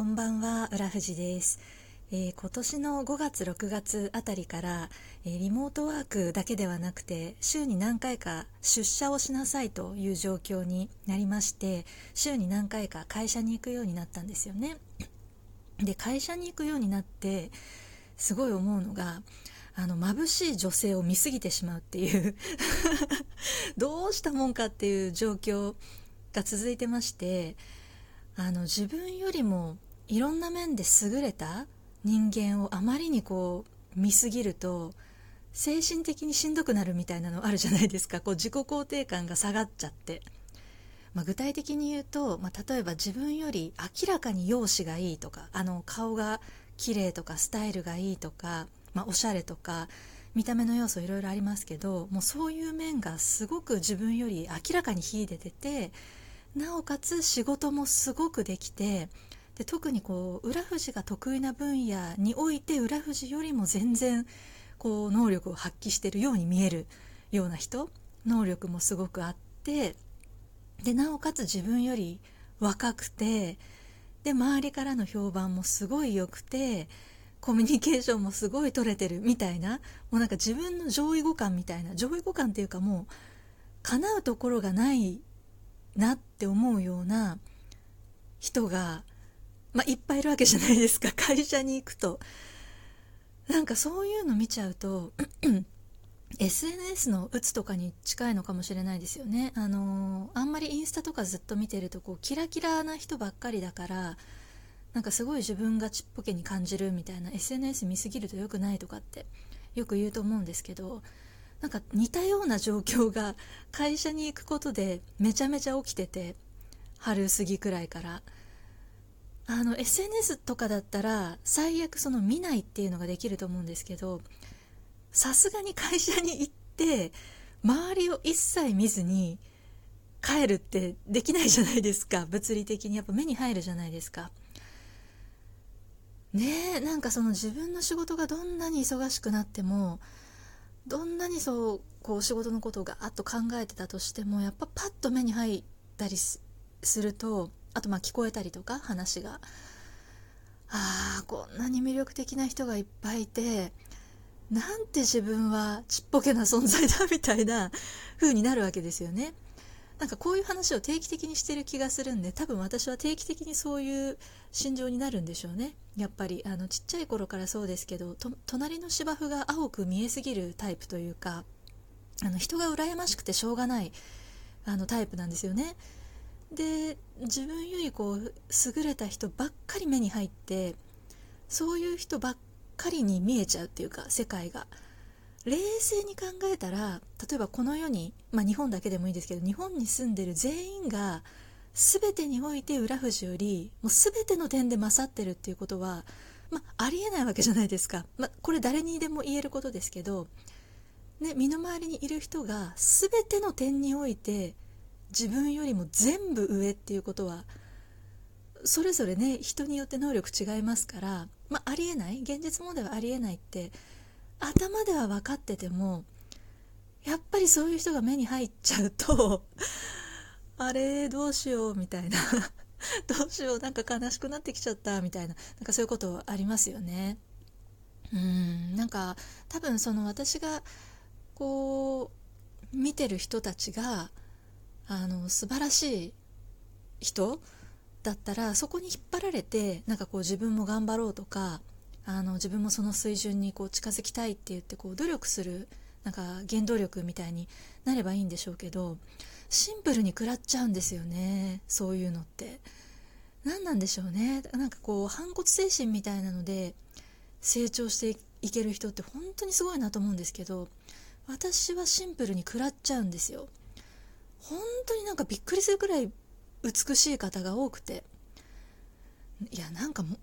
こんばんは、浦富です、えー、今年の5月6月あたりから、えー、リモートワークだけではなくて週に何回か出社をしなさいという状況になりまして週に何回か会社に行くようになったんですよね。で会社に行くようになってすごい思うのがあの眩しい女性を見すぎてしまうっていう どうしたもんかっていう状況が続いてましてあの自分よりもいろんな面で優れた人間をあまりにこう見すぎると精神的にしんどくなるみたいなのあるじゃないですか。こう自己肯定感が下がっちゃって、まあ、具体的に言うと、まあ、例えば自分より明らかに容姿がいいとかあの顔が綺麗とかスタイルがいいとか、まあ、おしゃれとか見た目の要素いろいろありますけどもうそういう面がすごく自分より明らかに秀でててなおかつ仕事もすごくできてで特にこう浦富が得意な分野において浦富よりも全然こう能力を発揮してるように見えるような人能力もすごくあってでなおかつ自分より若くてで周りからの評判もすごい良くてコミュニケーションもすごい取れてるみたいなもうなんか自分の上位互換みたいな上位互換っていうかもう叶うところがないなって思うような人が、まあ、いっぱいいるわけじゃないですか。会社に行くと。なんかそういうの見ちゃうと SNS の鬱とかに近いのかもしれないですよね。あのあんまりインスタとかずっと見てるとこうキラキラな人ばっかりだからなんかすごい自分がちっぽけに感じるみたいな SNS 見すぎると良くないとかってよく言うと思うんですけどなんか似たような状況が会社に行くことでめちゃめちゃ起きてて春過ぎくらいから。あの SNS とかだったら最悪その見ないっていうのができると思うんですけどさすがに会社に行って周りを一切見ずに帰るってできないじゃないですか。物理的に。やっぱ目に入るじゃないですか。ねえなんかその自分の仕事がどんなに忙しくなってもどんなにそうこう仕事のことをガーッと考えてたとしてもやっぱパッと目に入ったりするとあとまあ聞こえたりとか話が。ああこんなに魅力的な人がいっぱいいてなんて自分はちっぽけな存在だみたいな風になるわけですよね。なんかこういう話を定期的にしてる気がするんで多分私は定期的にそういう心情になるんでしょうね。やっぱりあのちっちゃい頃からそうですけど隣の芝生が青く見えすぎるタイプというかあの人が羨ましくてしょうがないあのタイプなんですよね。で自分よりこう優れた人ばっかり目に入ってそういう人ばっかりに見えちゃうっていうか世界が。冷静に考えたら例えばこの世に、まあ、日本だけでもいいですけど日本に住んでる全員が全てにおいて浦富士よりもう全ての点で勝ってるっていうことは、まあ、ありえないわけじゃないですか、まあ、これ誰にでも言えることですけど、ね、身の回りにいる人が全ての点において自分よりも全部上っていうことはそれぞれね人によって能力違いますから、まあ、ありえない現実問題はありえないって頭では分かっててもやっぱりそういう人が目に入っちゃうと あれどうしようみたいな どうしようなんか悲しくなってきちゃったみたいななんかそういうことありますよね。うんなんか多分その私がこう見てる人たちがあの素晴らしい人だったらそこに引っ張られてなんかこう自分も頑張ろうとかあの自分もその水準にこう近づきたいって言ってこう努力するなんか原動力みたいになればいいんでしょうけどシンプルに食らっちゃうんですよねそういうのって。何なんでしょうね。なんかこう反骨精神みたいなので成長していける人って本当にすごいなと思うんですけど私はシンプルに食らっちゃうんですよ。本当になんかびっくりするくらい美しい方が多くて。いやなんかも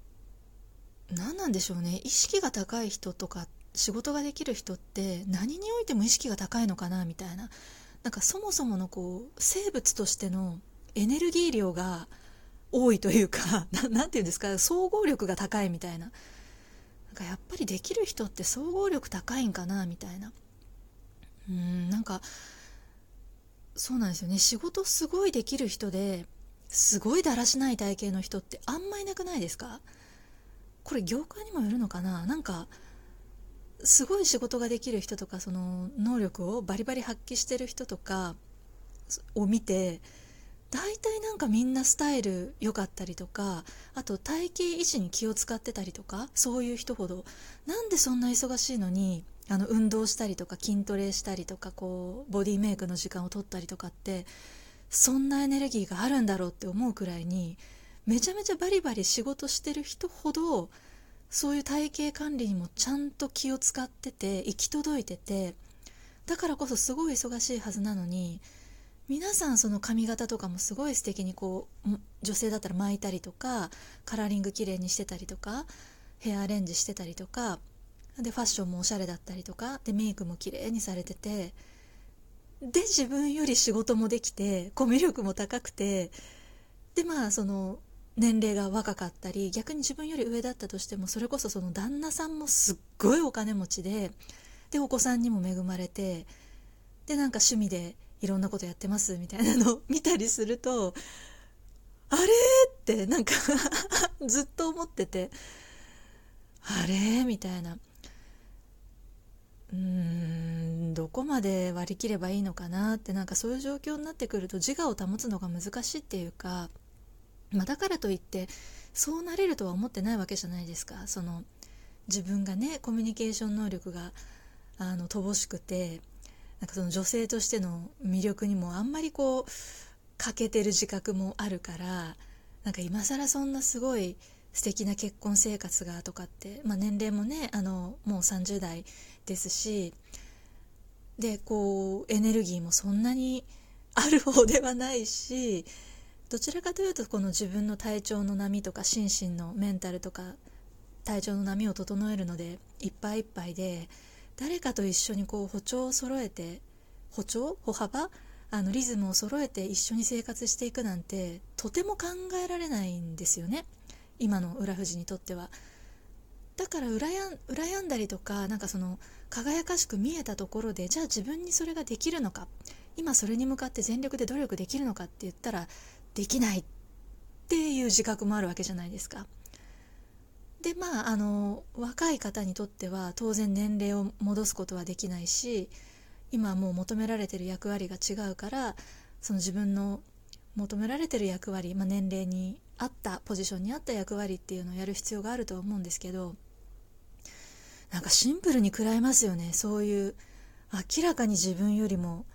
何なんでしょうね。意識が高い人とか仕事ができる人って何においても意識が高いのかなみたいな。なんかそもそものこう生物としてのエネルギー量が多いというか 何て言うんですか？総合力が高いみたいな。なんかやっぱりできる人って総合力高いんかなみたいな。うんなんかそうなんですよね。仕事すごいできる人ですごいだらしない体型の人ってあんまいなくないですか？これ業界にもよるのかな？なんかすごい仕事ができる人とかその能力をバリバリ発揮してる人とかを見て大体なんかみんなスタイル良かったりとかあと体型維持に気を使ってたりとかそういう人ほど。なんでそんな忙しいのにあの運動したりとか筋トレしたりとかこうボディメイクの時間を取ったりとかってそんなエネルギーがあるんだろうって思うくらいにめちゃめちゃバリバリ仕事してる人ほどそういう体型管理にもちゃんと気を使ってて行き届いててだからこそすごい忙しいはずなのに皆さんその髪型とかもすごい素敵にこう女性だったら巻いたりとかカラーリング綺麗にしてたりとかヘアアレンジしてたりとかでファッションもおしゃれだったりとかでメイクも綺麗にされててで自分より仕事もできてコミュ力も高くてでまあその年齢が若かったり逆に自分より上だったとしてもそれこそその旦那さんもすっごいお金持ちででお子さんにも恵まれてでなんか趣味でいろんなことやってますみたいなのを 見たりするとあれってなんか ずっと思っててあれみたいな。うーんどこまで割り切ればいいのかなってなんかそういう状況になってくると自我を保つのが難しいっていうか、まあ、だからといってそうなれるとは思ってないわけじゃないですか。その自分がねコミュニケーション能力があの乏しくてなんかその女性としての魅力にもあんまりこう欠けてる自覚もあるからなんか今更そんなすごい素敵な結婚生活がとかって、まあ、年齢もねあのもう30代ですしでこうエネルギーもそんなにある方ではないしどちらかというとこの自分の体調の波とか心身のメンタルとか体調の波を整えるのでいっぱいいっぱいで誰かと一緒にこう歩調を揃えて歩調歩幅あのリズムを揃えて一緒に生活していくなんてとても考えられないんですよね。今の浦富士にとっては。だから羨んだりとかなんかその輝かしく見えたところでじゃあ自分にそれができるのか今それに向かって全力で努力できるのかって言ったらできないっていう自覚もあるわけじゃないですか。でまああの若い方にとっては当然年齢を戻すことはできないし今もう求められてる役割が違うからその自分の求められてる役割、まあ、年齢に合ったポジションに合った役割っていうのをやる必要があると思うんですけどなんかシンプルに食らいますよね。そういう明らかに自分よりも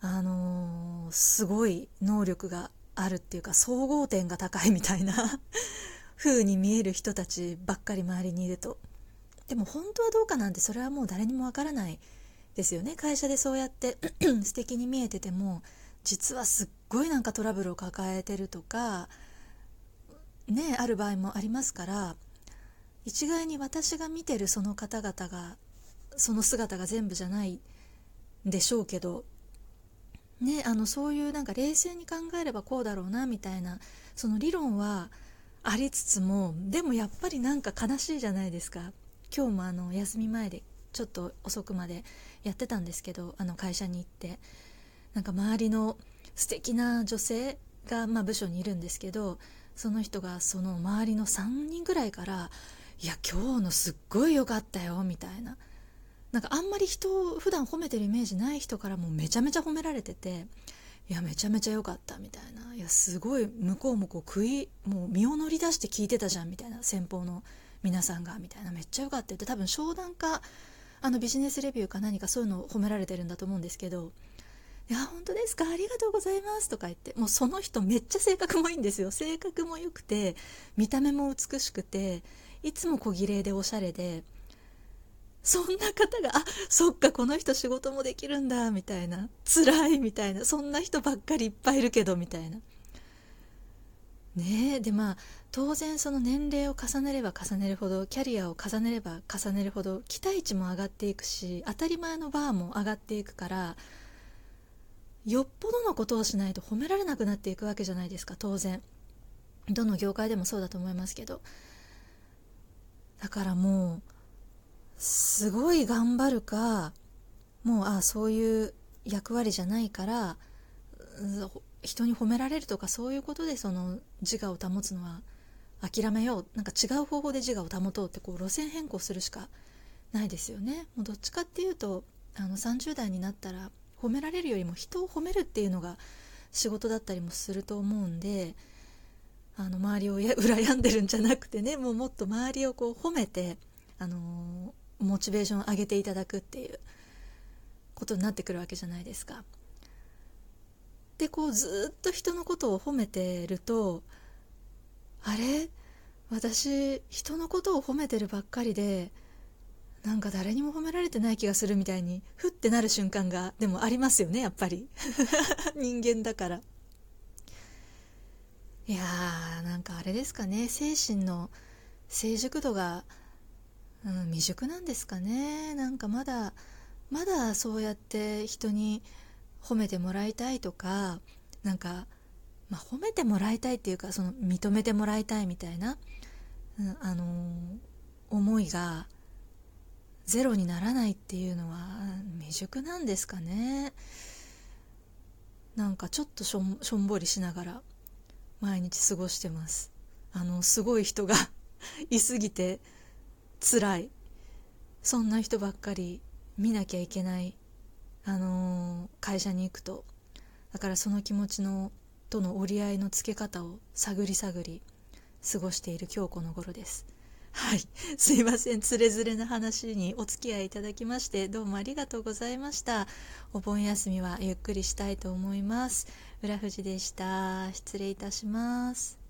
あのー、すごい能力があるっていうか総合点が高いみたいな風に見える人たちばっかり周りにいると。でも本当はどうかなんてそれはもう誰にもわからないですよね。会社でそうやって 素敵に見えてても実はすっごいなんかトラブルを抱えてるとかねある場合もありますから一概に私が見てるその方々がその姿が全部じゃないでしょうけどねあのそういうなんか冷静に考えればこうだろうなみたいなその理論はありつつもでもやっぱりなんか悲しいじゃないですか。今日もあの休み前でちょっと遅くまでやってたんですけどあの会社に行ってなんか周りの素敵な女性が、まあ、部署にいるんですけどその人がその周りの3人ぐらいから「いや今日のすっごい良かったよ」みたいな。なんかあんまり人を普段褒めてるイメージない人からもめちゃめちゃ褒められてていやめちゃめちゃ良かったみたいな。いやすごい向こうもこう食いもう身を乗り出して聞いてたじゃんみたいな。先方の皆さんがみたいな。めっちゃ良かったって。多分商談かあのビジネスレビューか何かそういうのを褒められてるんだと思うんですけど「いや本当ですか？ありがとうございます」とか言ってもうその人めっちゃ性格もいいんですよ性格も良くて見た目も美しくていつも小綺麗でおしゃれでそんな方が、あ、そっか、この人仕事もできるんだ、みたいな。辛い、みたいな。そんな人ばっかりいっぱいいるけど、みたいな。ねえ、で、まあ、当然その年齢を重ねれば重ねるほど、キャリアを重ねれば重ねるほど、期待値も上がっていくし、当たり前のバーも上がっていくから、よっぽどのことをしないと褒められなくなっていくわけじゃないですか、当然。どの業界でもそうだと思いますけど。だからもう、すごい頑張るかもうああそういう役割じゃないから人に褒められるとかそういうことでその自我を保つのは諦めようなんか違う方法で自我を保とうってこう路線変更するしかないですよねもうどっちかっていうとあの30代になったら褒められるよりも人を褒めるっていうのが仕事だったりもすると思うんであの周りを 羨んでるんじゃなくてねもうもっと周りをこう褒めて、あのー、モチベーションを上げていただくっていうことになってくるわけじゃないですか。でこうずっと人のことを褒めてるとあれ？私人のことを褒めてるばっかりでなんか誰にも褒められてない気がするみたいにふってなる瞬間がでもありますよねやっぱり。人間だから。いやーなんかあれですかね。精神の成熟度が、うん、未熟なんですかね。なんかまだまだそうやって人に褒めてもらいたいとかなんか、まあ、褒めてもらいたいっていうかその認めてもらいたいみたいな、うん、あのー、思いがゼロにならないっていうのは未熟なんですかね。なんかちょっとしょんしょんぼりしながら毎日過ごしてます。あのすごい人が いすぎて辛い。そんな人ばっかり見なきゃいけないあのー、会社に行くと。だからその気持ちのとの折り合いのつけ方を探り探り過ごしている今日この頃です。はい。すいません。つれづれな話にお付き合いいただきまして、どうもありがとうございました。お盆休みはゆっくりしたいと思います。浦富士でした。失礼いたします。